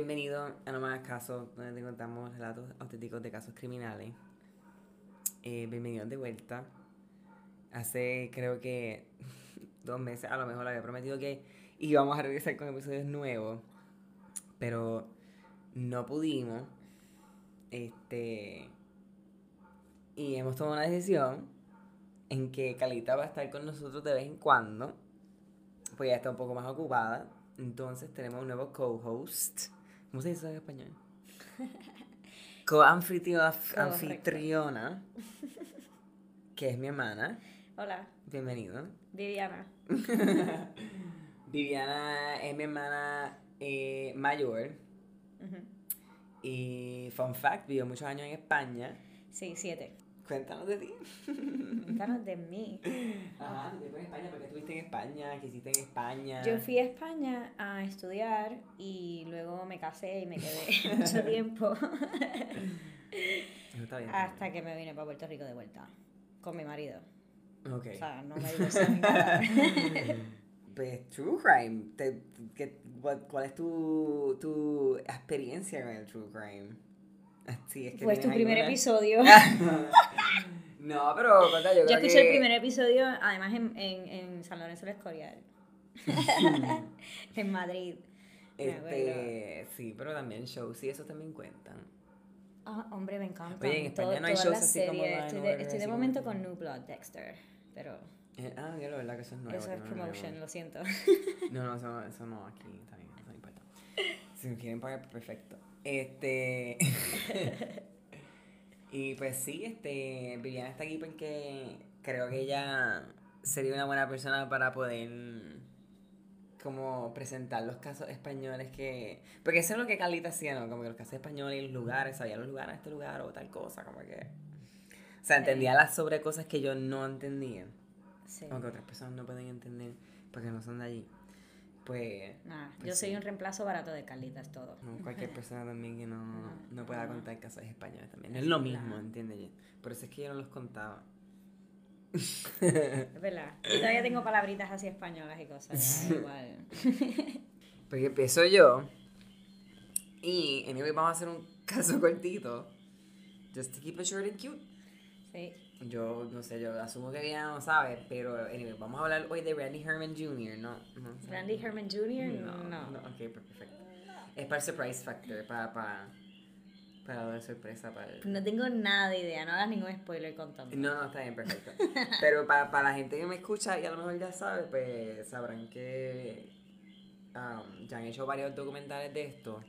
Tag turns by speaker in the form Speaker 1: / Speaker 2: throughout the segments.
Speaker 1: Bienvenido a No Más Casos, donde te contamos relatos auténticos de casos criminales. Eh, bienvenidos de vuelta. Hace creo que dos meses a lo mejor le había prometido que íbamos a regresar con episodios nuevos, pero no pudimos. Este. Y hemos tomado una decisión en que Calita va a estar con nosotros de vez en cuando, pues ya está un poco más ocupada. Entonces tenemos un nuevo co-host. ¿Cómo se dice en español? Co-anfitriona, que es mi hermana.
Speaker 2: Hola,
Speaker 1: Bienvenido.
Speaker 2: Viviana.
Speaker 1: Viviana es mi hermana eh, mayor. Y, fun fact, vivió muchos años en España.
Speaker 2: Sí, siete.
Speaker 1: Cuéntanos de ti.
Speaker 2: Cuéntanos de mí.
Speaker 1: Ajá, ¿tú en España? ¿Por qué estuviste en España? ¿Qué hiciste en España?
Speaker 2: Yo fui a España a estudiar y luego me casé y me quedé mucho tiempo
Speaker 1: Eso está bien.
Speaker 2: hasta que me vine para Puerto Rico de vuelta con mi marido.
Speaker 1: Ok.
Speaker 2: O sea, no me divorcié.
Speaker 1: Pues True Crime. Te- qué- ¿Cuál es tu, tu experiencia con el True Crime? Sí, es que
Speaker 2: Fue tu primer
Speaker 1: alguna-
Speaker 2: episodio.
Speaker 1: no, pero cuenta, yo
Speaker 2: Yo
Speaker 1: creo
Speaker 2: escuché
Speaker 1: que...
Speaker 2: el primer episodio, además en, en, en San Lorenzo del Escorial. en Madrid.
Speaker 1: Este, sí, pero también shows y eso también cuentan.
Speaker 2: Ah, hombre, me encanta.
Speaker 1: Oye, en España no hay shows así como
Speaker 2: Estoy de, estoy de momento
Speaker 1: como-
Speaker 2: con New Blood Dexter, pero
Speaker 1: Eh, ah, ya la verdad que eso es nuevo.
Speaker 2: eso es
Speaker 1: no
Speaker 2: promotion, lo siento.
Speaker 1: No, no, eso, eso no, aquí está bien, eso no importa. Si me quieren pagar, perfecto. Este. y pues sí, este. Viviana está aquí porque creo que ella sería una buena persona para poder. Como presentar los casos españoles que. Porque eso es lo que Carlita hacía, ¿no? Como que los casos españoles y los lugares, sabía los lugares este lugar o tal cosa, como que. O sea, entendía las sobre cosas que yo no entendía.
Speaker 2: Sí.
Speaker 1: O que otras personas no pueden entender porque no son de allí. Pues.
Speaker 2: Nah,
Speaker 1: Pues
Speaker 2: yo soy
Speaker 1: sí.
Speaker 2: un reemplazo barato de Carlitas todo.
Speaker 1: No, cualquier persona también que no, no pueda contar casos españoles también. Es lo mismo. ¿entiendes? Por eso es que yo no los contaba.
Speaker 2: Es verdad. Yo todavía tengo palabritas así españolas y cosas. igual.
Speaker 1: Porque empiezo yo. Y, anyway, vamos a hacer un caso cortito. Just to keep it short and cute.
Speaker 2: Sí.
Speaker 1: Yo, no sé, yo asumo que ya no sabe, pero, anyway, vamos a hablar hoy de Randy Herman Jr., ¿no? no sé.
Speaker 2: Randy Herman Jr.
Speaker 1: No,
Speaker 2: No.
Speaker 1: no, ok, perfecto. Es para el surprise factor, para, para, para dar sorpresa para el...
Speaker 2: No tengo nada de idea, no hagas ningún spoiler contando.
Speaker 1: No, no, está bien, perfecto. Pero para, para la gente que me escucha y a lo mejor ya sabe, pues sabrán que um, ya han hecho varios documentales de esto.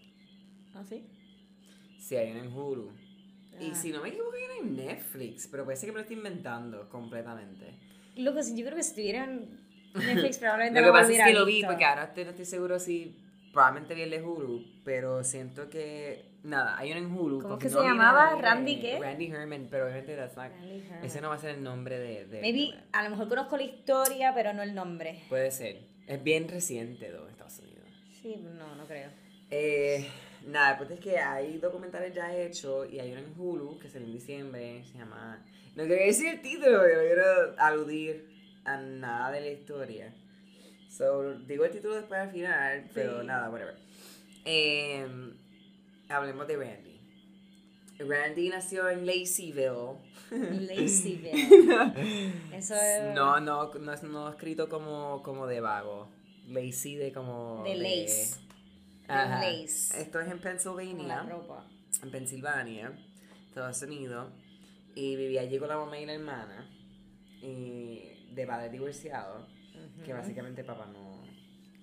Speaker 2: ¿Ah, sí?
Speaker 1: Si hay uno en Hulu. Y si no me equivoco, uno en Netflix, pero parece que me lo estoy inventando completamente.
Speaker 2: Loco, yo creo que si estuvieran Netflix probablemente
Speaker 1: Lo que pasa es que lo vi, porque ahora estoy- no estoy seguro si probablemente vi el de Hulu, pero siento que, nada, hay uno en Hulu.
Speaker 2: ¿Cómo
Speaker 1: porque
Speaker 2: que se
Speaker 1: no vi
Speaker 2: llamaba?
Speaker 1: de-
Speaker 2: ¿Randy qué?
Speaker 1: Randy Herman, pero obviamente that's not-
Speaker 2: Randy Herman.
Speaker 1: ese no va a ser el nombre de... de
Speaker 2: Maybe,
Speaker 1: de-
Speaker 2: a lo mejor conozco la historia, pero no el nombre.
Speaker 1: Puede ser. Es bien reciente, en Estados Unidos.
Speaker 2: Sí, no, no creo.
Speaker 1: Eh, nada, pues es que hay documentales ya hechos y hay uno en Hulu que salió en diciembre, se llama... No quiero decir el título porque no quiero aludir a nada de la historia. So, digo el título después al final, pero
Speaker 2: Sí.
Speaker 1: nada, whatever. Eh, hablemos de Randy. Randy nació en Laceyville.
Speaker 2: Lazyville. Eso es.
Speaker 1: No, no, no no escrito como, como de vago. Lazy de como...
Speaker 2: De lace. De
Speaker 1: Ajá.
Speaker 2: lace.
Speaker 1: Esto es en Pennsylvania,
Speaker 2: ropa.
Speaker 1: en Pensilvania, Estados Unidos. Y vivía allí con la mamá y la hermana. Y de padre divorciado. Que
Speaker 2: Ujú.
Speaker 1: básicamente papá no...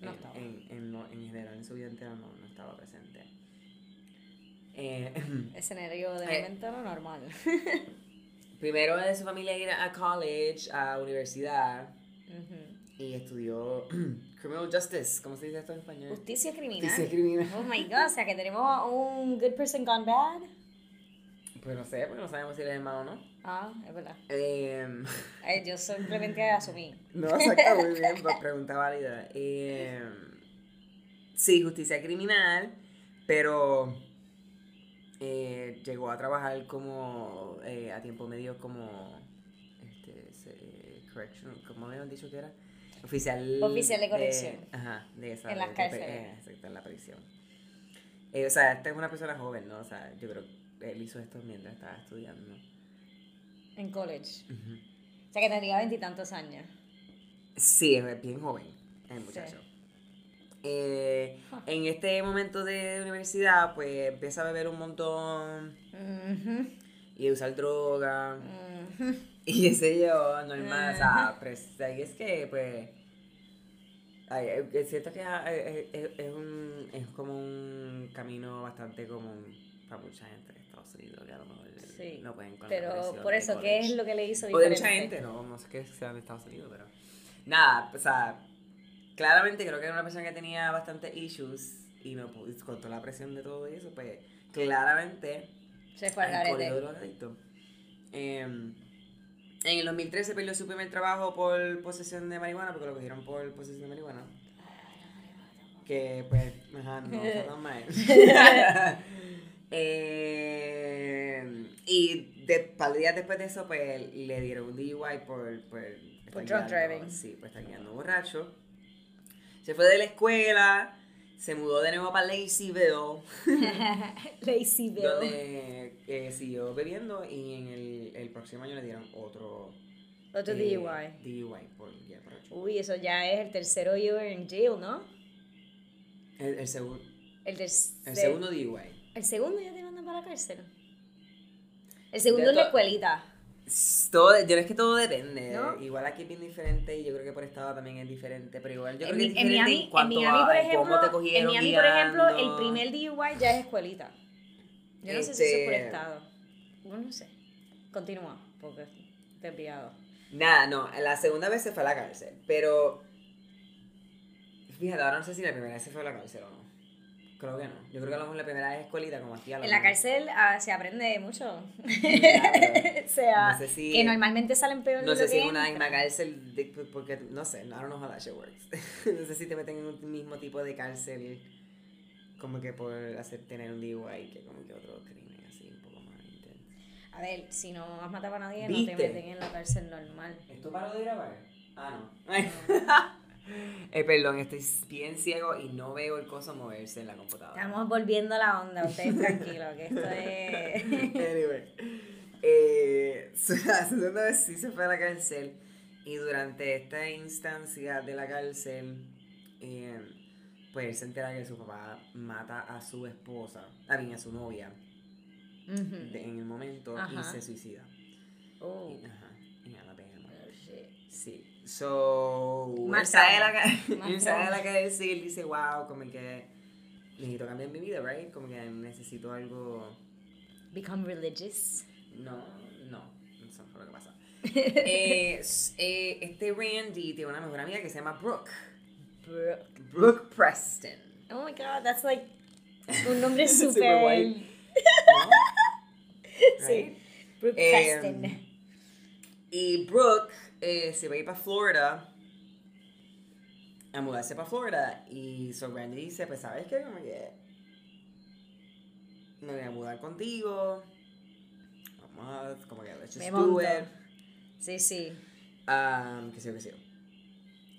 Speaker 2: No
Speaker 1: en,
Speaker 2: estaba.
Speaker 1: En, en, no- en general en su vida entera no, no estaba presente. Eh,
Speaker 2: Escenario de
Speaker 1: Eh.
Speaker 2: momento no normal.
Speaker 1: primero de su familia ir a college, a universidad. Y estudió Criminal Justice. ¿Cómo se dice esto en español?
Speaker 2: Justicia criminal.
Speaker 1: Justicia criminal.
Speaker 2: Oh my god, o sea que tenemos un good person gone bad.
Speaker 1: Pues no sé, porque no sabemos si él es hermano o no.
Speaker 2: Ah, es verdad.
Speaker 1: Em,
Speaker 2: Eh, yo simplemente asumí.
Speaker 1: no, exacto, muy bien, pues pregunta válida. Em, sí, justicia criminal, pero eh, llegó a trabajar como eh, a tiempo medio como este, se- correction, ¿cómo habíamos dicho que era? Oficial,
Speaker 2: Oficial de corrección.
Speaker 1: ajá, de esa.
Speaker 2: En
Speaker 1: de-
Speaker 2: las
Speaker 1: de-
Speaker 2: cárceles.
Speaker 1: eh, exacto, en la prisión. Eh, o sea, esta es una persona joven, ¿no? O sea, yo creo que él hizo esto mientras estaba estudiando.
Speaker 2: En college. O sea que tendría veintitantos años.
Speaker 1: Sí, es bien joven el muchacho. Eh, en este momento de universidad, pues empieza a beber un montón y a usar droga. Y qué sé yo, normal, o sea, pues ahí es que, pues, ay, eh, siento que ah, eh, eh, es, un, es como un camino bastante común para mucha gente de Estados Unidos, que a lo mejor
Speaker 2: Sí,
Speaker 1: no pueden con la
Speaker 2: Pero por eso, ¿qué es lo que le hizo
Speaker 1: O de
Speaker 2: diferente?
Speaker 1: mucha gente, no, no sé qué sea de Estados Unidos, pero... Nada, o sea, claramente creo que era una persona que tenía bastantes issues y no pudo, con toda la presión de todo eso, pues, claramente
Speaker 2: Se fue al garete.
Speaker 1: Eh, en el 2013 perdió su primer trabajo por posesión de marihuana, porque lo cogieron por posesión de marihuana. Que pues, ajá, no tan mal. Eh, y de, par de días después de eso, pues le dieron un DUI por, por,
Speaker 2: Por drunk driving.
Speaker 1: Sí, por estar guiando borracho. Se fue de la escuela, se mudó de nuevo para Laceyville.
Speaker 2: Lazy Bill.
Speaker 1: donde eh, siguió bebiendo y en el, el próximo año le dieron otro
Speaker 2: Otro
Speaker 1: eh,
Speaker 2: DUI.
Speaker 1: DUI por guía borracho.
Speaker 2: Uy, eso ya es el tercero year en jail, ¿no?
Speaker 1: El, el, segu-
Speaker 2: El, tercer-
Speaker 1: el segundo DUI.
Speaker 2: El segundo ya te mandan para la cárcel. El segundo es la escuelita.
Speaker 1: Todo, yo creo que todo depende.
Speaker 2: ¿No?
Speaker 1: Igual aquí es bien diferente y yo creo que por estado también es diferente, pero igual yo
Speaker 2: En,
Speaker 1: creo
Speaker 2: Mi-
Speaker 1: que es
Speaker 2: en
Speaker 1: diferente
Speaker 2: Miami,
Speaker 1: en
Speaker 2: en Miami, por ejemplo, en Miami, por ejemplo, el primer DUI ya es escuelita. Yo no sé si eso es por
Speaker 1: Este-
Speaker 2: estado. Bueno, no sé. Continúa, porque te he pillado.
Speaker 1: Nada, no, la segunda vez se fue a la cárcel, pero fíjate, ahora no sé si la primera vez se fue a la cárcel o no. Creo que no. Yo creo que a lo mejor la primera vez es escuelita como aquí a lo
Speaker 2: En la cárcel ah, se aprende mucho.
Speaker 1: Claro.
Speaker 2: o sea,
Speaker 1: No sé si-
Speaker 2: que normalmente salen peor
Speaker 1: No sé si en una misma cárcel, de- porque no sé, I don't know how that shit works. no sé si te meten en un mismo tipo de cárcel como que por hacer tener un DUI que como que otro crimen así un poco más intenso.
Speaker 2: A ver, si no has matado a nadie,
Speaker 1: ¿Viste?
Speaker 2: no te meten en la cárcel normal.
Speaker 1: ¿Esto paró de grabar? Ah, no. eh, perdón, estoy bien ciego y no veo el coso moverse en la computadora.
Speaker 2: Estamos volviendo a la onda, ustedes tranquilos, que esto es...
Speaker 1: anyway, eh, la segunda vez sí se fue a la cárcel y durante esta instancia de la cárcel, eh, pues él se entera que su papá mata a su esposa, a mí, a su novia,
Speaker 2: Ujú.
Speaker 1: de- en el momento y
Speaker 2: Ajá.
Speaker 1: se suicida.
Speaker 2: Oh,
Speaker 1: Y- Ajá, en Alabama.
Speaker 2: oh, shit.
Speaker 1: Sí. So, él sale de la, él sale de la y él dice, wow, como que necesito cambiar mi vida, right? Como que necesito algo...
Speaker 2: Become religious.
Speaker 1: No, no, eso no fue lo que pasa. Eh, eh, este Randy tiene una mejor amiga que se llama Brooke.
Speaker 2: Brooke.
Speaker 1: Brooke Preston.
Speaker 2: Oh my god, that's like un nombre
Speaker 1: white. ¿no?
Speaker 2: Sí. Brooke
Speaker 1: Eh,
Speaker 2: Preston.
Speaker 1: Y Brooke eh, se va a ir para Florida a mudarse para Florida. Y so Randy dice, pues sabes qué, como que me voy a mudar contigo. Vamos a, como que, let's just
Speaker 2: Me
Speaker 1: do
Speaker 2: monto.
Speaker 1: it.
Speaker 2: Sí, sí.
Speaker 1: Um, que sí, que sí.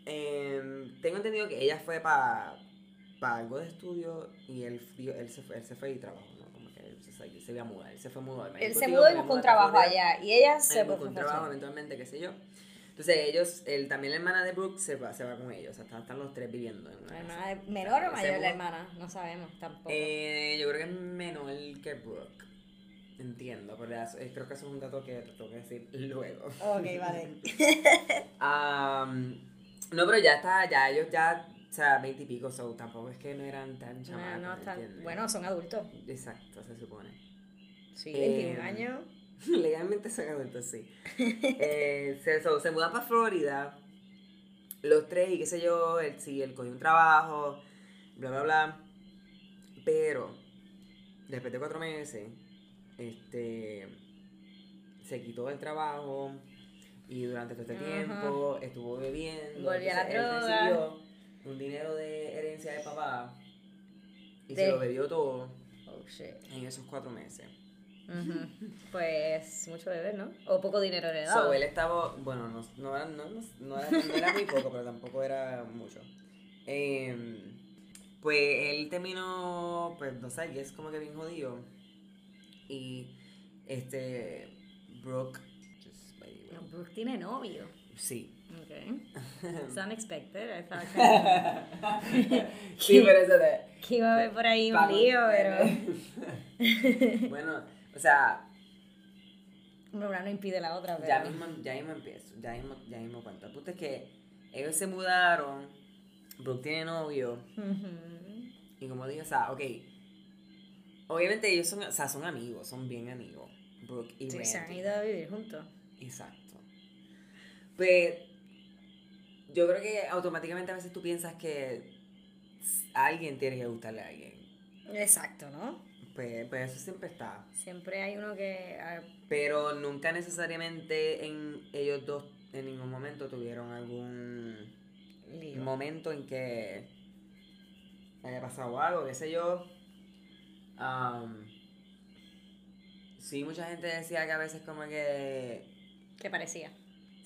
Speaker 1: Em, tengo entendido que ella fue para algo de estudio y él, él, se, fue, él se fue y trabajó, ¿no? Como que él se, se, iba a mudar, él se fue a mudar.
Speaker 2: Él se
Speaker 1: "Tío,
Speaker 2: mudó y buscó un trabajo
Speaker 1: Florida".
Speaker 2: allá. Y ella se fue
Speaker 1: buscó un trabajo eventualmente, qué sé yo. Entonces ellos, él, también la hermana de Brooke se va, se va con ellos, o sea, están, están los tres viviendo en una
Speaker 2: La hermana de- ¿Menor o mayor la hermana? No sabemos tampoco.
Speaker 1: Eh, yo creo que es menor que Brooke. Entiendo, pero eso- eh, creo que eso es un dato que te tengo que decir luego.
Speaker 2: Ok, vale.
Speaker 1: Am, no, pero ya está, ya ellos ya, o sea, veinte y pico, so tampoco es que no eran tan
Speaker 2: No,
Speaker 1: chamacos,
Speaker 2: no, están-
Speaker 1: ¿entiendes?
Speaker 2: bueno, son adultos.
Speaker 1: Exacto, se supone.
Speaker 2: Sí,
Speaker 1: Eh,
Speaker 2: 21 años.
Speaker 1: Legalmente son adultos, sí. Eh, se, so, se mudan para Florida, los tres, y qué sé yo, él, sí, él cogió un trabajo, bla, bla, bla. Pero, después de cuatro meses, este, se quitó del trabajo y durante todo este
Speaker 2: Ajá.
Speaker 1: tiempo estuvo bebiendo.
Speaker 2: Volvió a la droga.
Speaker 1: recibió un dinero de herencia de papá y
Speaker 2: De-
Speaker 1: se lo bebió todo
Speaker 2: Oh, shit.
Speaker 1: en esos cuatro meses.
Speaker 2: Ujú. Pues mucho beber, ¿no? O poco dinero
Speaker 1: So,
Speaker 2: heredado.
Speaker 1: él estaba, bueno, no, no, era, no, no- era, era muy poco, pero tampoco era mucho. Em, Pues él terminó, pues no sé, es como que bien jodido. Y este, Brooke,
Speaker 2: Brooke tiene novio.
Speaker 1: sí.
Speaker 2: Ok. It's unexpected. I thought que,
Speaker 1: sí, pero eso de...
Speaker 2: que iba a haber por ahí un lío, pero.
Speaker 1: bueno, o sea,
Speaker 2: Una no impide la otra, pero.
Speaker 1: ya mismo, ya mismo empiezo, ya mismo, ya mismo cuento. El punto es que ellos se mudaron, Brooke tiene novio, y como dije, o sea, ok, obviamente ellos son, o sea, son amigos, son bien amigos, Brooke y
Speaker 2: Sí, se han
Speaker 1: Randy.
Speaker 2: ido a vivir juntos.
Speaker 1: Exacto. Pues yo creo que automáticamente a veces tú piensas que a alguien tiene que gustarle a alguien.
Speaker 2: Exacto, ¿no?
Speaker 1: Pues, pues eso siempre está.
Speaker 2: Siempre hay uno que. ah,
Speaker 1: Pero nunca necesariamente en ellos dos en ningún momento tuvieron algún
Speaker 2: lío.
Speaker 1: momento en que haya pasado algo, qué sé yo. Am, sí, mucha gente decía que a veces como que
Speaker 2: ¿Qué parecía?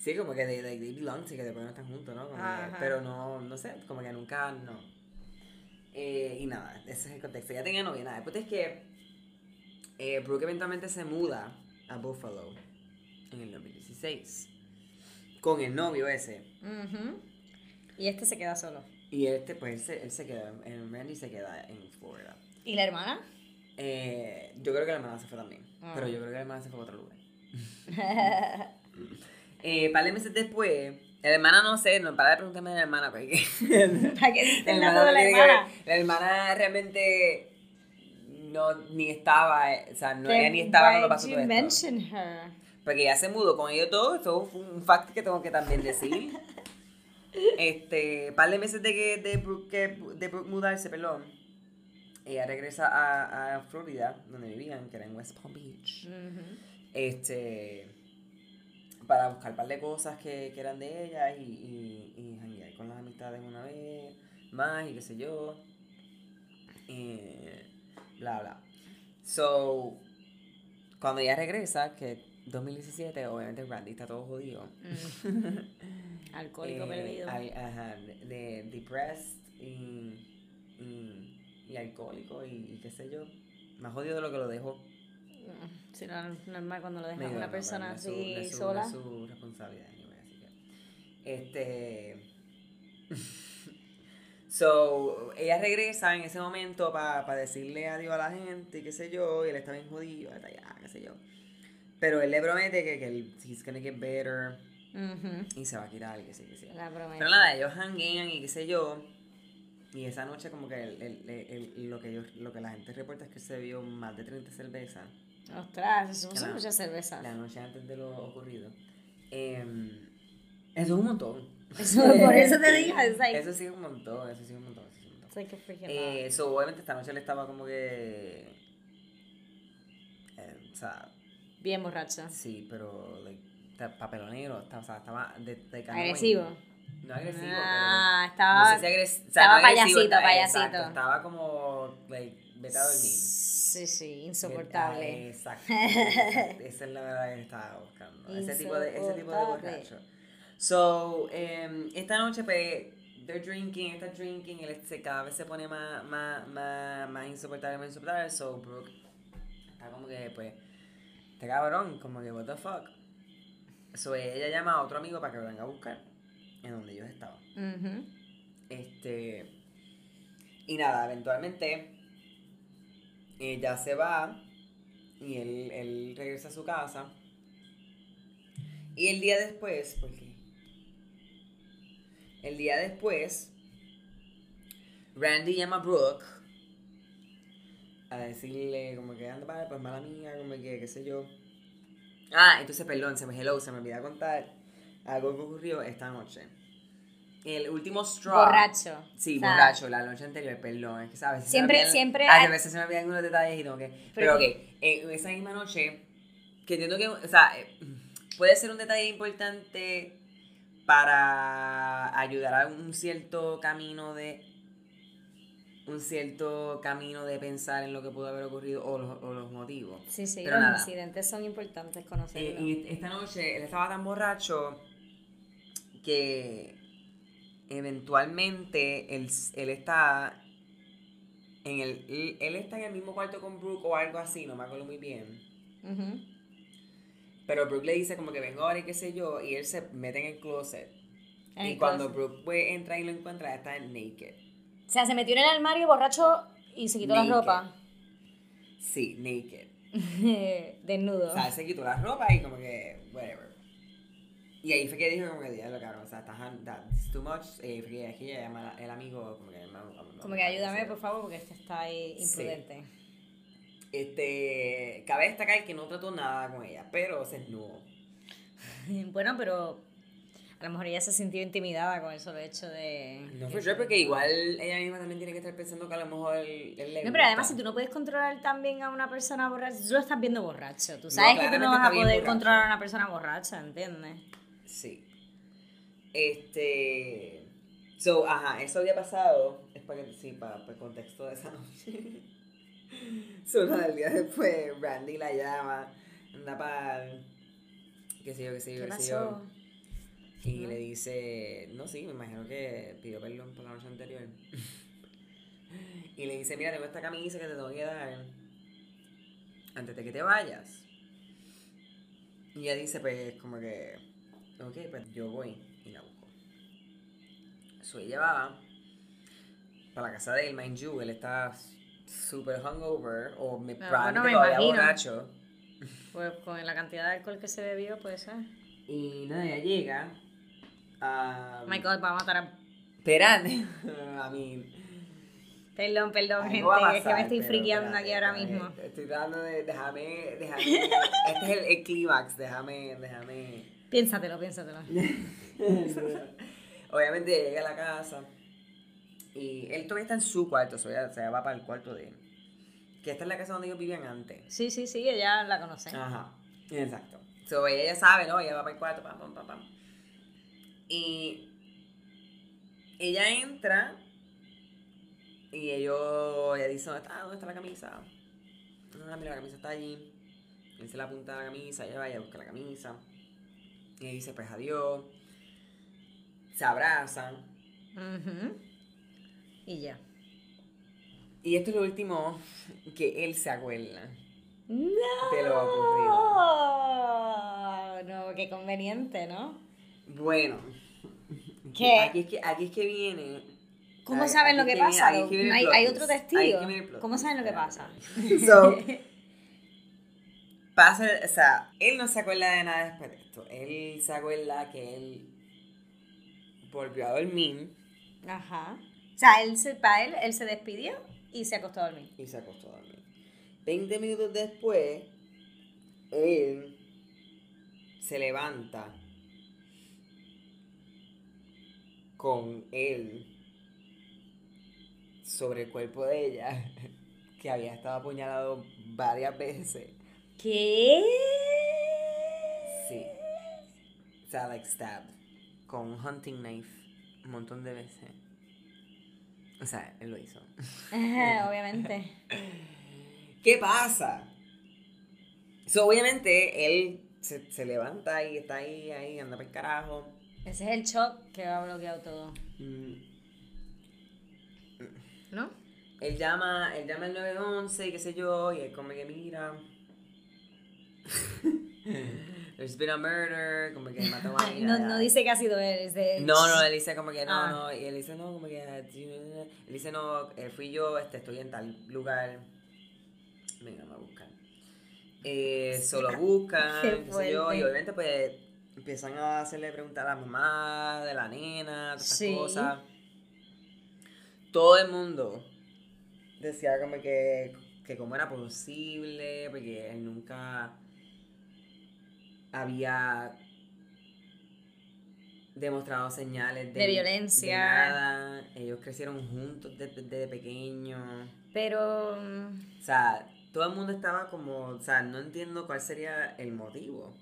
Speaker 1: Sí, como que they, they, they belong together, pero no están juntos, ¿no? Como que-
Speaker 2: Ajá.
Speaker 1: pero no, no sé, como que nunca, no. Eh, y nada, ese es el contexto. Ya tenía novia, nada. Después es que eh, Brooke eventualmente se muda a Buffalo en el 2016 con el novio ese.
Speaker 2: Y este se queda solo.
Speaker 1: Y este, pues él se, él se queda, en Randy se queda en Florida.
Speaker 2: ¿Y la hermana?
Speaker 1: Eh, yo creo que la hermana se fue también,
Speaker 2: Ah.
Speaker 1: pero yo creo que la hermana se fue a otro lugar. Eh, par de meses después, la hermana no sé, no para de preguntarme de la hermana, porque
Speaker 2: ¿Para qué
Speaker 1: la hermana,
Speaker 2: la hermana?
Speaker 1: La hermana realmente no ni estaba, eh, o sea, no, ella ni estaba cuando pasó todo esto.
Speaker 2: mention her?
Speaker 1: Porque ella se mudó con ellos todos, eso fue un fact que tengo que también decir. este, par de meses de que de Brooke, de Brooke mudarse, perdón, ella regresa a, a Florida, donde vivían, que era en West Palm Beach.
Speaker 2: Ujú.
Speaker 1: este para buscar un par de cosas que, que eran de ella y, y, y janguear con las amistades una vez más y qué sé yo. Eh, bla bla. So cuando ella regresa que 2017 obviamente Randy está todo jodido.
Speaker 2: Mm. Alcohólico
Speaker 1: eh,
Speaker 2: perdido.
Speaker 1: al- ajá, de, de depressed y, y, y alcohólico y, y qué sé yo. Más jodido de lo que lo dejó.
Speaker 2: Mm, Sí, normal cuando lo dejas a una persona
Speaker 1: no
Speaker 2: así
Speaker 1: no su-
Speaker 2: sola.
Speaker 1: No es su responsabilidad, anyway, así que. Este. so, ella regresa en ese momento para decirle adiós a la gente, y qué sé yo, y él está bien jodido, está allá, qué sé yo. Pero él le promete que, que él, he's gonna get better
Speaker 2: Ujú.
Speaker 1: y se va a quitar, qué sé, qué sé.
Speaker 2: La promesa.
Speaker 1: Pero nada, ellos hanguean y qué sé yo. Y esa noche como que el- el- el- lo, que ellos, lo que la gente reporta es que se vio más de 30 cervezas
Speaker 2: Ostras, eso son muchas cervezas.
Speaker 1: la noche antes de lo ocurrido. Em, eso es un montón.
Speaker 2: Eso, por eso te digo, like,
Speaker 1: Eso sí es un montón, eso sí es un montón. Eso sí es un
Speaker 2: it's
Speaker 1: montón.
Speaker 2: like a freaking
Speaker 1: Eh, so, obviamente esta noche él estaba como que... eh, o sea.
Speaker 2: Bien borracha.
Speaker 1: sí, pero like, papelonero, estaba, o sea, estaba de, de.
Speaker 2: Agresivo.
Speaker 1: No agresivo,
Speaker 2: Ah,
Speaker 1: pero...
Speaker 2: estaba.
Speaker 1: no sé si agres- o sea,
Speaker 2: estaba
Speaker 1: no agresivo,
Speaker 2: payasito, payasito.
Speaker 1: exacto, estaba como, like, vete a dormir.
Speaker 2: Sí, sí, insoportable.
Speaker 1: Exacto, exacto. Esa es la verdad que estaba buscando. Ese tipo de, ese tipo de borracho. So, em, esta noche, pues, they're drinking, está drinking, él se, cada vez se pone más, más, más, más insoportable, más insoportable. So, Brooke está como que, pues, este cabrón, como que, what the fuck. So, ella llama a otro amigo para que lo venga a buscar en donde ellos estaban. Este. Y nada, eventualmente. Ella se va. Y él, él regresa a su casa. Y el día después. ¿Por qué? El día después. Randy llama a Brooke. A decirle, como que anda para, pues mala mía, como que, qué sé yo. Ah, entonces, perdón, se me hello, se me olvidó contar algo que ocurrió esta noche. El último straw.
Speaker 2: Borracho.
Speaker 1: Sí, borracho, la noche anterior, perdón. Es que sabes.
Speaker 2: Siempre-
Speaker 1: olvidan-
Speaker 2: siempre
Speaker 1: A veces se me olvidan unos detalles y tengo que.
Speaker 2: Pero-
Speaker 1: Pero, ok, eh, esa misma noche, que entiendo que. O sea, eh, puede ser un detalle importante para ayudar a un cierto camino de. Un cierto camino de pensar en lo que pudo haber ocurrido o los, o los motivos.
Speaker 2: Sí, sí,
Speaker 1: Pero
Speaker 2: los
Speaker 1: nada.
Speaker 2: incidentes son importantes
Speaker 1: Eh,
Speaker 2: conocerlos.
Speaker 1: y esta noche él estaba tan borracho que eventualmente él, él está En el, él, él está en el mismo cuarto con Brooke o algo así, no me acuerdo muy bien. Pero Brooke le dice como que vengo ahora y qué sé yo, y él se mete en el closet.
Speaker 2: En
Speaker 1: y
Speaker 2: el
Speaker 1: cuando
Speaker 2: closet.
Speaker 1: Brooke pues, entra y lo encuentra, está naked.
Speaker 2: O sea, se metió en el armario borracho y se quitó
Speaker 1: Naked.
Speaker 2: la ropa.
Speaker 1: Sí, naked.
Speaker 2: Desnudo.
Speaker 1: O sea, se quitó la ropa y como que, whatever. Y ahí fue que dijo como que, diablo, cabrón, o sea, estás, that's too much. Y ahí fue que aquí llama el amigo, como que, no, no, no,
Speaker 2: Como que
Speaker 1: no,
Speaker 2: ayúdame,
Speaker 1: no,
Speaker 2: por favor, porque este está ahí
Speaker 1: Sí.
Speaker 2: imprudente.
Speaker 1: Este, cabe destacar que no trató nada con ella, pero se desnudó.
Speaker 2: Bueno, pero a lo mejor ella se sintió intimidada con el solo hecho de...
Speaker 1: No fue yo, porque igual ella misma también tiene que estar pensando que a lo mejor él, él le
Speaker 2: No, pero además si tú no puedes controlar también a una persona borracha, tú lo estás viendo borracho. Tú sabes que tú no vas a poder controlar a una persona borracha, ¿entiendes?
Speaker 1: Sí. Este. So, ajá, eso había pasado. Es para que, sí, para, el contexto de esa noche. so, nada, el día después, Randy la llama. Anda para. Qué sé yo, qué sé yo,
Speaker 2: ¿Qué
Speaker 1: sé yo. Y
Speaker 2: ¿No?
Speaker 1: le dice. No, sí, me imagino que pidió perdón por la noche anterior. y le dice: Mira, tengo esta camisa que te tengo que dar. Antes de que te vayas. Y ella dice: Pues, como que. Ok, pues yo voy y la busco. So ella va para la casa de él, mind you, él está super hungover o me,
Speaker 2: Ah,
Speaker 1: probablemente
Speaker 2: bueno, me
Speaker 1: todavía
Speaker 2: imagino.
Speaker 1: borracho.
Speaker 2: Pues con la cantidad de alcohol que se bebió, puede ser.
Speaker 1: Y nada, ella llega. a
Speaker 2: my God, va a matar a...
Speaker 1: Esperate. a mí.
Speaker 2: Perdón, perdón, gente,
Speaker 1: a
Speaker 2: es que me
Speaker 1: pasar,
Speaker 2: estoy friqueando aquí ahora
Speaker 1: espérate.
Speaker 2: mismo.
Speaker 1: Estoy tratando de. Déjame. déjame este es el, el clímax. Déjame. Déjame.
Speaker 2: Piénsatelo, piénsatelo.
Speaker 1: Obviamente llega a la casa. Y él todavía está en su cuarto. O sea, se va para el cuarto de él. Que esta es la casa donde ellos vivían antes.
Speaker 2: Sí, sí, sí, ella la conoce.
Speaker 1: Ajá, exacto. So, ella ya sabe, ¿no? Ella va para el cuarto, pam, pam, pam, pam. Y ella entra y ellos, ella dice, ¿dónde está? ¿Dónde está la camisa? Ah, mira, la camisa está allí. Él se la apunta a la camisa, ella va y busca la camisa. Y ella dice, pues adiós. Se abrazan.
Speaker 2: Ujú. Y ya.
Speaker 1: Y esto es lo último que él se acuerda.
Speaker 2: No.
Speaker 1: De lo
Speaker 2: No, qué conveniente, ¿no?
Speaker 1: Bueno.
Speaker 2: ¿Qué?
Speaker 1: Aquí es que, aquí es que viene.
Speaker 2: ¿Cómo saben lo que pasa? ¿Hay, otro testigo? ¿Cómo saben lo que pasa?
Speaker 1: So, pasa, o sea, él no se acuerda de nada después de esto. Él se acuerda que él volvió a dormir
Speaker 2: Ajá. O sea, él se, para él, él se despidió y se acostó a dormir.
Speaker 1: y se acostó a dormir. 20 minutos después, él se levanta con él sobre el cuerpo de ella, que había estado apuñalado varias veces.
Speaker 2: ¿Qué?
Speaker 1: Like stabbed. Con un hunting knife. Un montón de veces. O sea, él lo hizo.
Speaker 2: Obviamente.
Speaker 1: ¿Qué pasa? So, obviamente, él se, se levanta y está ahí, ahí, anda para el carajo.
Speaker 2: Ese es el shock que ha bloqueado todo.
Speaker 1: Mm,
Speaker 2: ¿No?
Speaker 1: Él llama, él llama al 911 y qué sé yo, y él como que mira. There's been a murder, como que mató a alguien
Speaker 2: No, no dice que ha sido él, es de...
Speaker 1: No, no, él dice como que no,
Speaker 2: Ah.
Speaker 1: no, y él dice no, como que, él dice no, eh, fui yo, este, estoy en tal lugar, venga, me a buscar. Eh, solo buscan,
Speaker 2: Qué
Speaker 1: sé yo, y obviamente pues empiezan a hacerle preguntas a la mamá de la nena, todas
Speaker 2: Sí.
Speaker 1: cosas. Todo el mundo decía como que, que cómo era posible, porque él nunca había demostrado señales de,
Speaker 2: De violencia.
Speaker 1: de nada. Ellos crecieron juntos desde, desde pequeños.
Speaker 2: Pero...
Speaker 1: O sea, todo el mundo estaba como, o sea, no entiendo cuál sería el motivo.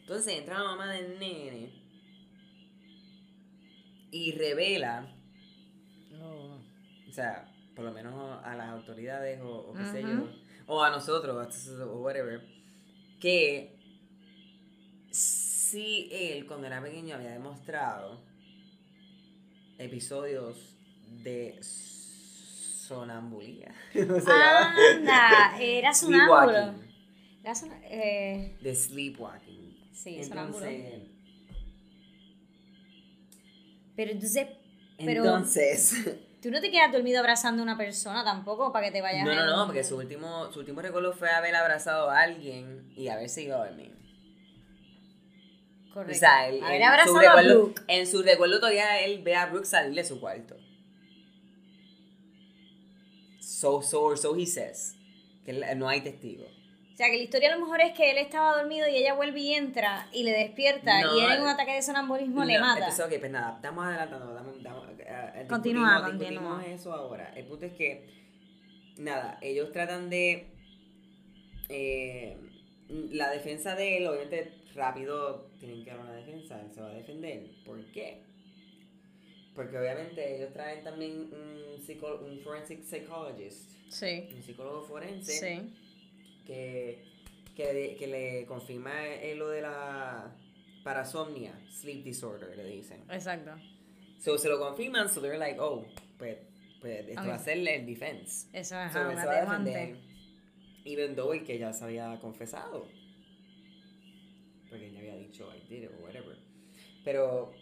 Speaker 1: Entonces entra la mamá del nene y revela,
Speaker 2: no.
Speaker 1: o sea, por lo menos a las autoridades o, o qué sé yo, o a nosotros, o whatever, que si él cuando era pequeño había demostrado episodios de sonambulía.
Speaker 2: Anda, era sonámbulo. Era sona- eh,
Speaker 1: De sleepwalking.
Speaker 2: Sí, sonámbulo.
Speaker 1: Entonces,
Speaker 2: pero entonces, pero
Speaker 1: entonces
Speaker 2: tú no te quedas dormido abrazando a una persona tampoco para que te vayas
Speaker 1: no, no, no, porque su último, su último recuerdo fue haber abrazado a alguien y haberse ido a dormir.
Speaker 2: Correcto.
Speaker 1: O sea, él,
Speaker 2: Haber
Speaker 1: en, su
Speaker 2: abrazado a
Speaker 1: recuerdo,
Speaker 2: Brooke.
Speaker 1: en su recuerdo todavía él ve a Brooke salir de su cuarto. So, so, so he says. Que no hay testigo.
Speaker 2: O sea, que la historia a lo mejor es que él estaba dormido y ella vuelve y entra y le despierta
Speaker 1: No,
Speaker 2: y él en un ataque de sonambulismo le
Speaker 1: No,
Speaker 2: mata.
Speaker 1: Entonces, ok, pues nada, estamos adelantando. Damos,
Speaker 2: Continúa,
Speaker 1: discutimos-
Speaker 2: continúa.
Speaker 1: discutimos eso ahora. El punto es que, nada, ellos tratan de. eh, la defensa de él, obviamente, rápido tienen que dar una defensa. Él se va a defender. ¿Por qué? Porque obviamente ellos traen también un, psico- un forensic psychologist,
Speaker 2: Sí,
Speaker 1: un psicólogo forense
Speaker 2: sí.
Speaker 1: que, que, que le confirma eh, lo de la parasomnia, sleep disorder, le dicen.
Speaker 2: Exacto.
Speaker 1: So se lo confirman, so they're like, oh, pues, pues esto
Speaker 2: Ok.
Speaker 1: va a ser el defense.
Speaker 2: Eso es
Speaker 1: So se va a defender. Even though el que ya se había confesado. Porque él ya había dicho, I did it, or whatever. Pero,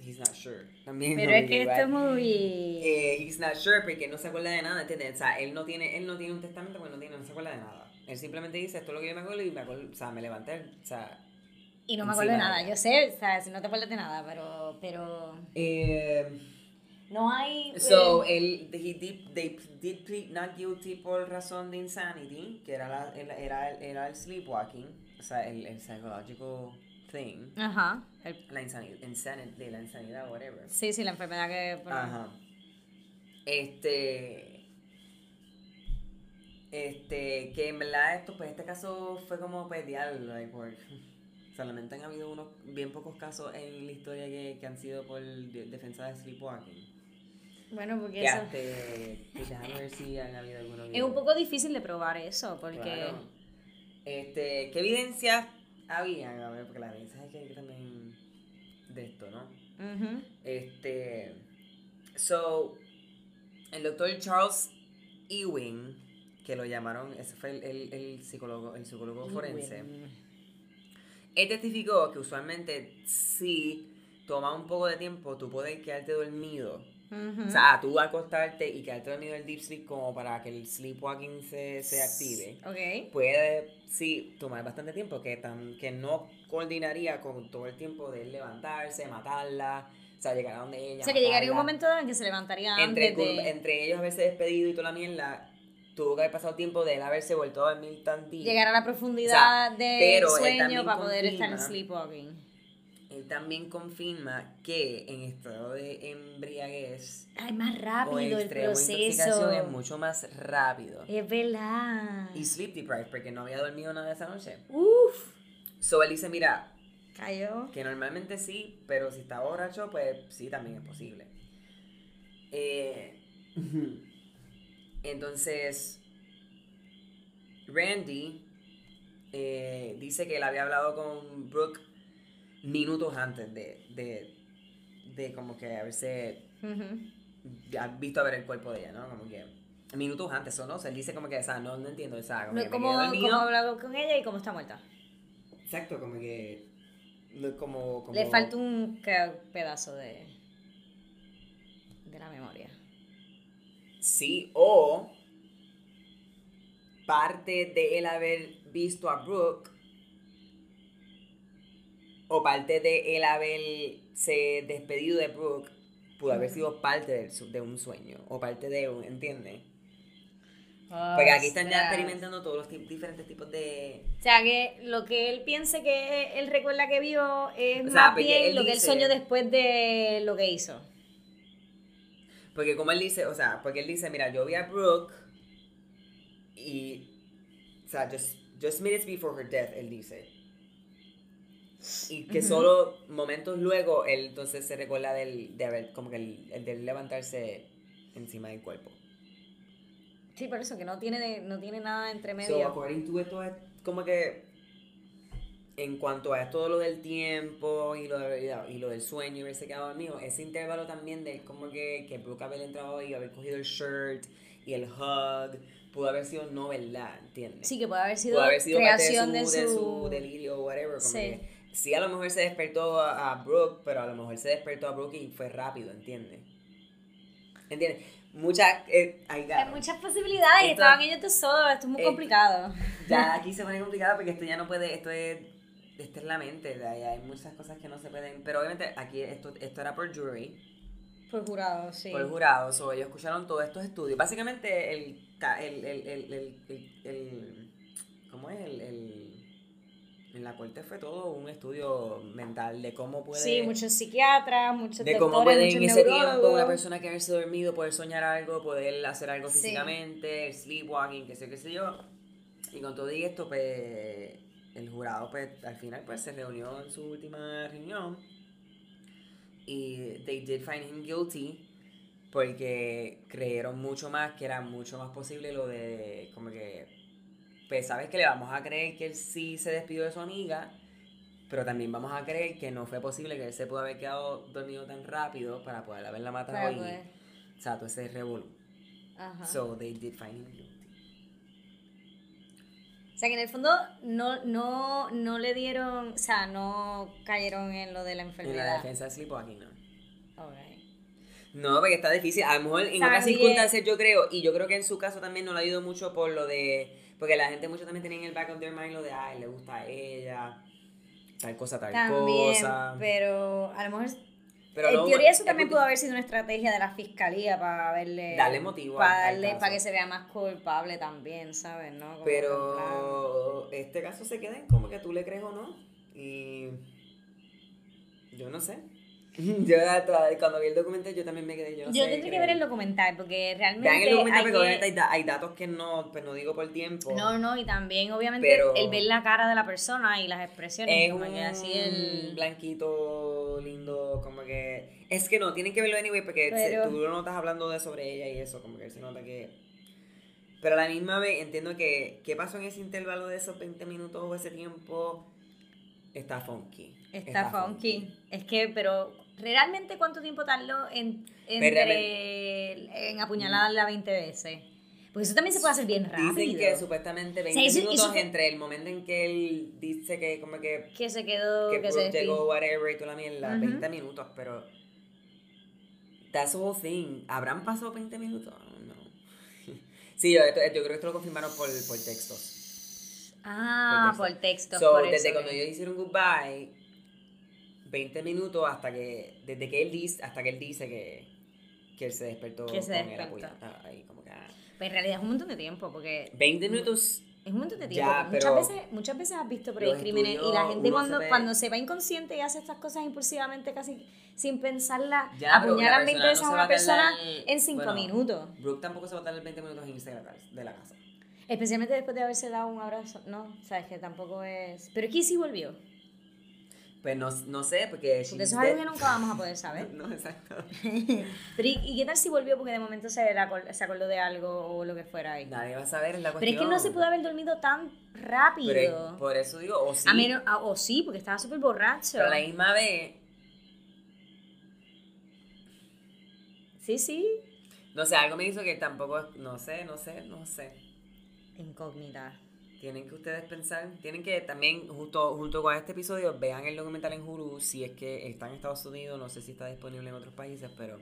Speaker 1: he's not sure. También
Speaker 2: Pero
Speaker 1: no
Speaker 2: es que
Speaker 1: lleva-
Speaker 2: esto es muy...
Speaker 1: eh, he's not sure porque no se acuerda de nada, ¿entiendes? O sea, él no tiene, él no tiene un testamento porque no, tiene, no se acuerda de nada. Él simplemente dice, esto es lo que yo me acuerdo y me acuerdo, o sea, me levanté, o sea...
Speaker 2: Y no me acuerdo de nada. Yo sé, o sea, si no te acuerdas de nada, pero... pero...
Speaker 1: Eh,
Speaker 2: No hay...
Speaker 1: so,
Speaker 2: eh,
Speaker 1: él, he did, they did plead not guilty por razón de insanity, que era, la, el- era, el- era el sleepwalking, o sea, el, el psychological thing,
Speaker 2: Ajá. el-
Speaker 1: la insanidad, insanity, la insanidad, whatever.
Speaker 2: sí, sí, la enfermedad que...
Speaker 1: Ajá. Este. Este, que en verdad esto, pues este caso fue como pedial, like, por, solamente han habido unos bien pocos casos en la historia que, que han sido por de- defensa de sleepwalking.
Speaker 2: Bueno, porque
Speaker 1: Que
Speaker 2: eso...
Speaker 1: hasta, pues, ver si han habido algunos.
Speaker 2: Es un poco difícil de probar eso, porque...
Speaker 1: Claro. Este, ¿qué evidencias habían? A ver, porque la evidencia es que hay que también de esto, ¿no?
Speaker 2: Ujú.
Speaker 1: Este. So, el doctor Charles Ewing, que lo llamaron, ese fue el, el- el psicólogo, el psicólogo forense, él testificó que usualmente si toma un poco de tiempo, tú puedes quedarte dormido.
Speaker 2: Ujú.
Speaker 1: O sea, tú acostarte y quedarte dormido el deep sleep como para que el sleepwalking se, se active.
Speaker 2: Ok.
Speaker 1: Puede, sí, tomar bastante tiempo, que, tan, que no coordinaría con todo el tiempo de él levantarse, matarla, o sea, llegar a donde ella.
Speaker 2: O sea, que llegaría un
Speaker 1: matarla.
Speaker 2: momento en que se levantaría
Speaker 1: entre,
Speaker 2: antes de...
Speaker 1: cul- entre ellos haberse despedido y toda la mierda, tuvo que haber pasado tiempo de él haberse vuelto a dormir tantito.
Speaker 2: Llegar a la profundidad
Speaker 1: O sea,
Speaker 2: del sueño para poder estar en sleepwalking.
Speaker 1: Él también confirma que en estado de embriaguez
Speaker 2: Ay, más
Speaker 1: o
Speaker 2: rápido el
Speaker 1: extremo intoxicación
Speaker 2: proceso.
Speaker 1: es mucho más rápido.
Speaker 2: Es verdad.
Speaker 1: Y sleep deprived, porque no había dormido nada esa noche.
Speaker 2: Uf.
Speaker 1: So él dice, mira,
Speaker 2: Cayó.
Speaker 1: que normalmente sí, pero si está borracho, pues sí, también es posible. Eh, entonces, Randy eh, dice que él había hablado con Brooke minutos antes de, de, de como que haberse
Speaker 2: Ujú.
Speaker 1: ya visto a ver el cuerpo de ella, ¿no? Como que minutos antes, ¿o no? O sea, él dice como que, o sea, no, no entiendo, o sea, como
Speaker 2: No,
Speaker 1: que me
Speaker 2: ¿Cómo,
Speaker 1: quedé
Speaker 2: cómo
Speaker 1: dormido.
Speaker 2: ha hablado con ella y cómo está muerta?
Speaker 1: Exacto, como que, como, como...
Speaker 2: Le falta un pedazo de la memoria.
Speaker 1: Sí, o parte de él haber visto a Brooke, o parte de él haberse despedido de Brooke, pudo haber sido parte de un sueño, o parte de un, ¿entiendes? Porque aquí están ya experimentando todos los diferentes tipos de...
Speaker 2: O sea, que lo que él piense que él recuerda que vio es
Speaker 1: O sea,
Speaker 2: más
Speaker 1: porque
Speaker 2: bien lo que él soñó después de lo que hizo.
Speaker 1: Porque como él dice, o sea, porque él dice, mira, yo vi a Brooke y, o sea, just, just minutes before her death, él dice. Y que
Speaker 2: Ujú.
Speaker 1: solo momentos luego él entonces se recuerda del, de haber, como que el, el de levantarse encima del cuerpo.
Speaker 2: Sí, por eso que no tiene, no tiene nada entre
Speaker 1: So,
Speaker 2: medio.
Speaker 1: according to es como que en cuanto a esto lo del tiempo y lo, de- y lo del sueño y haberse quedado dormido, ese intervalo también de como que, que Brooke haber entrado y haber cogido el shirt y el hug pudo haber sido no verdad, ¿entiendes?
Speaker 2: Sí, que puede haber sido,
Speaker 1: pudo haber sido parte
Speaker 2: creación
Speaker 1: de su,
Speaker 2: de
Speaker 1: de
Speaker 2: su...
Speaker 1: su delirio o whatever. Como
Speaker 2: Sí.
Speaker 1: que, sí, a lo mejor se despertó a, a Brooke, pero a lo mejor se despertó a Brooke y fue rápido, ¿entiendes? ¿Entiendes? Muchas. Eh,
Speaker 2: Hay muchas posibilidades
Speaker 1: Esto-
Speaker 2: estaban ellos dos solos, esto es muy
Speaker 1: Eh,
Speaker 2: complicado.
Speaker 1: Ya aquí se pone complicado porque esto ya no puede. Esto es. Esta es la mente, ya- ya hay muchas cosas que no se pueden. Pero obviamente aquí esto, esto era por jury,
Speaker 2: Por jurado, sí.
Speaker 1: por jurados, o ellos escucharon todos estos estudios. Básicamente, el. el, el, el, el, ¿Cómo es? El, el- en la corte fue todo un estudio mental de cómo puede.
Speaker 2: Sí, muchos psiquiatras, muchos
Speaker 1: de cómo puede en ese tiempo una persona quedarse dormido, poder soñar algo, poder hacer algo
Speaker 2: Sí.
Speaker 1: físicamente, el sleepwalking, qué sé, qué sé yo. Y con todo y esto, pues, el jurado, pues, al final, pues, se reunió en su última reunión y they did find him guilty porque creyeron mucho más, que era mucho más posible lo de, como que, pues, sabes que le vamos a creer que él sí se despidió de su amiga, pero también vamos a creer que no fue posible que él se pudo haber quedado dormido tan rápido para poder haberla matado y,
Speaker 2: poder-
Speaker 1: o sea, todo ese revolú. So, they did find him guilty.
Speaker 2: O sea, que en el fondo no, no, no le dieron, o sea, no cayeron en lo de la
Speaker 1: En la
Speaker 2: enfermedad.
Speaker 1: defensa de Sleepwalking, no.
Speaker 2: Ok.
Speaker 1: No, porque está difícil. A lo mejor en
Speaker 2: Sabía-
Speaker 1: otras circunstancias yo creo, y yo creo que en su caso también no le ayudó mucho por lo de. Porque la gente mucho también tenía en el back of their mind lo de, ay, le gusta a ella, tal cosa, tal
Speaker 2: También,
Speaker 1: cosa.
Speaker 2: pero a lo mejor,
Speaker 1: Pero
Speaker 2: en
Speaker 1: no,
Speaker 2: teoría eso
Speaker 1: es
Speaker 2: también pudo haber sido una estrategia de la fiscalía para verle...
Speaker 1: Darle motivo
Speaker 2: Para, darle, para que se vea más culpable también, ¿sabes? ¿No? Como
Speaker 1: Pero este caso se queda en como que tú le crees o no. Y. Yo no sé. Yo cuando vi el documental yo también me quedé. Yo, no
Speaker 2: Yo tendré que ver el documental porque realmente...
Speaker 1: Vean el documental
Speaker 2: hay
Speaker 1: porque
Speaker 2: que-
Speaker 1: obviamente hay, da- hay datos que no, pues no digo por tiempo.
Speaker 2: No, no, y también obviamente
Speaker 1: Pero-
Speaker 2: el ver la cara de la persona y las expresiones,
Speaker 1: es
Speaker 2: como
Speaker 1: un
Speaker 2: que así el...
Speaker 1: blanquito lindo, como que... Es que no, tienen que verlo anyway porque
Speaker 2: Pero-
Speaker 1: tú lo notas hablando de sobre ella y eso, como que se nota que... Pero a la misma vez entiendo que qué pasó en ese intervalo de esos 20 minutos o ese tiempo está funky.
Speaker 2: Está, funky. Es que, pero realmente cuánto tiempo tardó en, entre, en apuñalarla 20 veces. Porque eso también se puede hacer bien rápido.
Speaker 1: Dicen que supuestamente 20
Speaker 2: Sí, eso-
Speaker 1: minutos
Speaker 2: eso
Speaker 1: entre el momento en que él dice que como que,
Speaker 2: que se quedó,
Speaker 1: que
Speaker 2: que, se
Speaker 1: llegó whatever y toda la mierda,
Speaker 2: Ujú.
Speaker 1: 20 minutos, pero that's the whole thing. ¿Habrán pasado 20 minutos? No. sí, yo, esto- yo creo que esto lo confirmaron por, por textos.
Speaker 2: Ah,
Speaker 1: por
Speaker 2: por texto.
Speaker 1: So,
Speaker 2: por
Speaker 1: desde
Speaker 2: eso,
Speaker 1: cuando ellos hicieron goodbye, 20 minutos hasta que, desde que él dice, hasta que él dice que, que él se despertó
Speaker 2: Que se despertó.
Speaker 1: Ah, ahí como que, ah.
Speaker 2: Pues en realidad es un montón de tiempo, porque
Speaker 1: 20 minutos
Speaker 2: es un montón de tiempo.
Speaker 1: Ya, pero
Speaker 2: muchas, veces, muchas veces has visto por crímenes y la gente cuando,
Speaker 1: se
Speaker 2: cuando se va inconsciente y hace estas cosas impulsivamente, casi sin pensarla,
Speaker 1: Ya, pero
Speaker 2: apuñalan
Speaker 1: la
Speaker 2: 20
Speaker 1: persona
Speaker 2: veces
Speaker 1: no
Speaker 2: a una persona en 5
Speaker 1: bueno,
Speaker 2: minutos.
Speaker 1: Brooke tampoco se va a tardar 20 minutos en irse de la casa- de la casa.
Speaker 2: Especialmente después de haberse dado un abrazo. No, sabes que tampoco es. Pero aquí sí volvió.
Speaker 1: Pues no, no sé, porque...
Speaker 2: Porque eso es algo que nunca vamos a poder saber.
Speaker 1: No, exacto.
Speaker 2: Pero ¿y, y qué tal si volvió porque de momento se, la se acordó de algo o lo que fuera ahí?
Speaker 1: Nadie va a saber, es la
Speaker 2: Pero
Speaker 1: cuestión.
Speaker 2: es que no se pudo haber dormido tan rápido.
Speaker 1: Pero por eso digo, o sí,
Speaker 2: A menos, ah, o sí, porque estaba súper borracho.
Speaker 1: pero a la misma vez,
Speaker 2: Sí, sí.
Speaker 1: no sé, algo me hizo que tampoco, no sé, no sé, no sé.
Speaker 2: Incógnita.
Speaker 1: Tienen que ustedes pensar, tienen que también, justo, junto con este episodio, vean el documental en Hulu, si es que está en Estados Unidos, no sé si está disponible en otros países, pero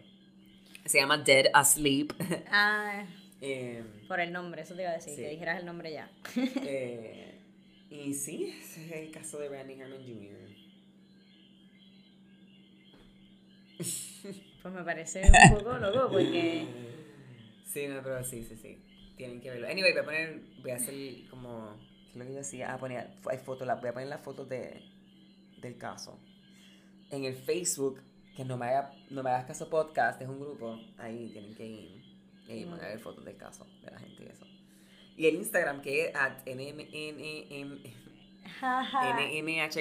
Speaker 1: se llama Dead Asleep.
Speaker 2: Ah,
Speaker 1: Eh,
Speaker 2: por el nombre, eso te iba a decir,
Speaker 1: Sí.
Speaker 2: que dijeras el nombre ya.
Speaker 1: eh, y sí, ese es el caso de Randy Herman Jr.
Speaker 2: Pues me parece un poco loco porque...
Speaker 1: Sí, no, pero sí, sí, sí. Tienen que verlo. Anyway, voy a poner, voy a hacer como, ¿qué es lo que yo decía? Ah, poner, hay fotos, voy a poner las fotos de, del caso. En el Facebook, que no me, haga, no me hagas caso podcast, es un grupo, ahí tienen que ir y van a ver fotos del caso, de la gente y eso. Y el Instagram, que es at nmh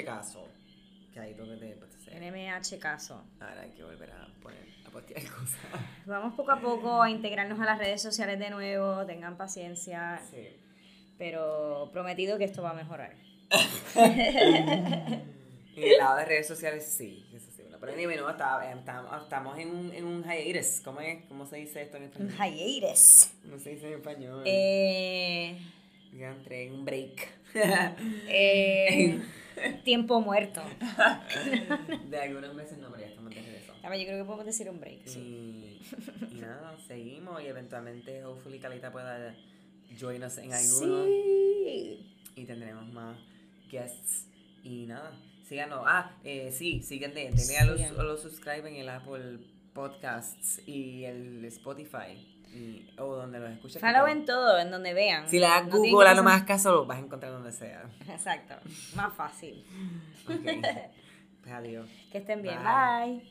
Speaker 1: caso, que ahí donde te pues.
Speaker 2: NMH caso.
Speaker 1: Ahora hay que volver a poner, a postear cosas.
Speaker 2: Vamos poco a poco a integrarnos a las redes sociales de nuevo, tengan paciencia,
Speaker 1: Sí.
Speaker 2: pero prometido que esto va a mejorar.
Speaker 1: En el lado de redes sociales, sí, eso sí, una Pero anyway, no, está- estamos, estamos en un, en un hiatus. ¿Cómo, es? ¿Cómo se dice esto en
Speaker 2: Un
Speaker 1: español?
Speaker 2: hiatus.
Speaker 1: ¿Cómo se dice en español?
Speaker 2: Eh,
Speaker 1: Ya entré en un break.
Speaker 2: eh, tiempo muerto.
Speaker 1: de algunos meses no, pero ya estamos de regreso.
Speaker 2: A ver, yo creo que podemos decir un break, sí.
Speaker 1: Y, y nada, seguimos y eventualmente, hopefully, Calita pueda join us en alguno.
Speaker 2: Sí.
Speaker 1: Y tendremos más guests. Y nada, síganos. Ah, eh, sí, siguen, de- denle a los, a los subscribe en el Apple Podcasts y el Spotify. Y, o donde los escuches.
Speaker 2: Follow en todo, en donde vean.
Speaker 1: Si le das
Speaker 2: No
Speaker 1: Google a lo más caso, lo vas a encontrar donde sea.
Speaker 2: Exacto, más fácil.
Speaker 1: Ok. Pues adiós.
Speaker 2: Que estén bien,
Speaker 1: Bye.
Speaker 2: bye.